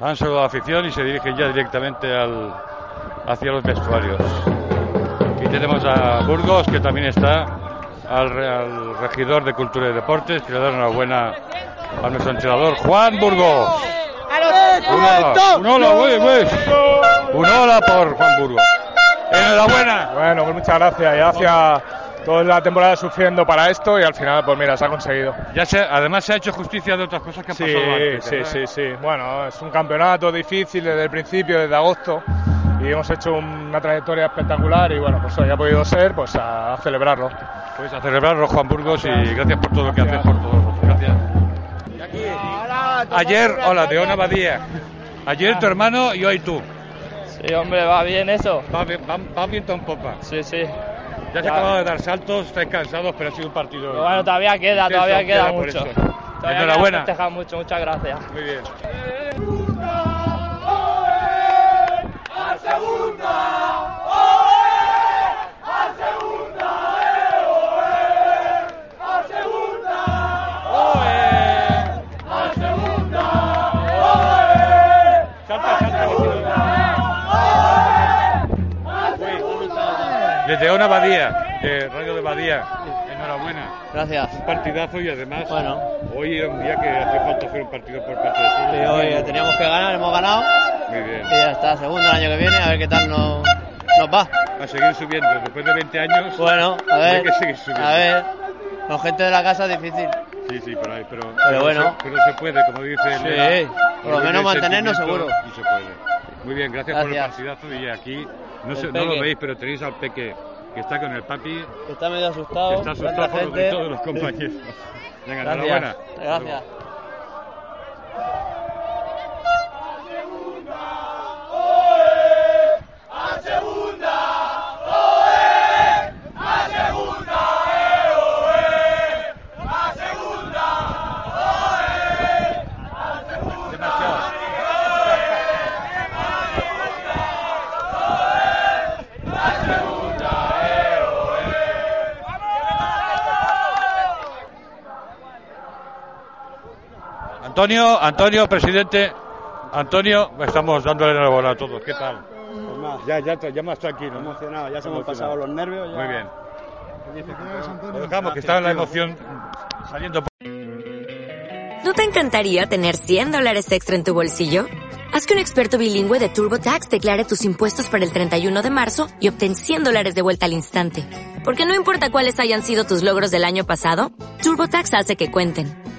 Han saludado afición y se dirigen ya directamente al, hacia los vestuarios. Aquí tenemos a Burgos, que también está, al, re- al regidor de Cultura y Deportes, que le da enhorabuena a nuestro entrenador, Juan Burgos. Un hola, un hola, güey, güey. Un hola por Juan Burgos. Enhorabuena. Bueno, pues muchas gracias. Hacía toda la temporada sufriendo para esto y al final, pues mira, se ha conseguido. Ya se, además se ha hecho justicia de otras cosas que han Sí, pasado antes. sí, ¿verdad? sí, sí. Bueno, es un campeonato difícil desde el principio, desde agosto. Y hemos hecho una trayectoria espectacular y bueno, pues hoy ha podido ser, pues a, a celebrarlo. Pues a celebrarlo, Juan Burgos, y gracias por todo lo que haces por todos. Gracias. Ayer, hola, de Ona Badía. Ayer tu hermano y hoy tú. Sí, hombre, va bien eso. Va, bien- va, va viento en popa. Sí, sí. Ya has Ya. acabado de dar saltos, estáis cansados, pero ha sido un partido. Pero bueno, todavía queda, intenso, todavía queda mucho. Todavía Enhorabuena. queda mucho, muchas gracias. Muy bien. Desde Ona Badía, de Radio de Badía, enhorabuena. Gracias. Un partidazo y además Bueno. hoy era un día que hace falta hacer un partido por parte de todos. Sí, hoy teníamos que ganar, hemos ganado Muy bien. y ya está, segundo el año que viene, a ver qué tal nos, nos va. A seguir subiendo. Después de 20 años. Bueno, a hay ver, que seguir subiendo. a ver, con gente de la casa es difícil. Sí, sí, pero, hay- pero, Pero bueno. se, pero se puede, como dice Sí, por lo menos mantenernos seguro. Y se puede. Muy bien, gracias, por el partidazo y aquí no, lo veis, pero tenéis al Peque que está con el papi, Que está medio asustado. que está asustado por lo de gente. todos los compañeros. Venga, Gracias. enhorabuena. Gracias. Antonio, Antonio, presidente. Antonio, estamos dándole enhorabuena a todos. ¿Qué tal? Ya, ya, ya más tranquilo. emocionado, ya se hemos pasado los nervios. ya- Muy bien. Lo dejamos, que estaba la emoción saliendo. por- ¿No te encantaría tener 100 dólares extra en tu bolsillo? Haz que un experto bilingüe de TurboTax declare tus impuestos para el 31 de marzo y obtén 100 dólares de vuelta al instante. Porque no importa cuáles hayan sido tus logros del año pasado, TurboTax hace que cuenten.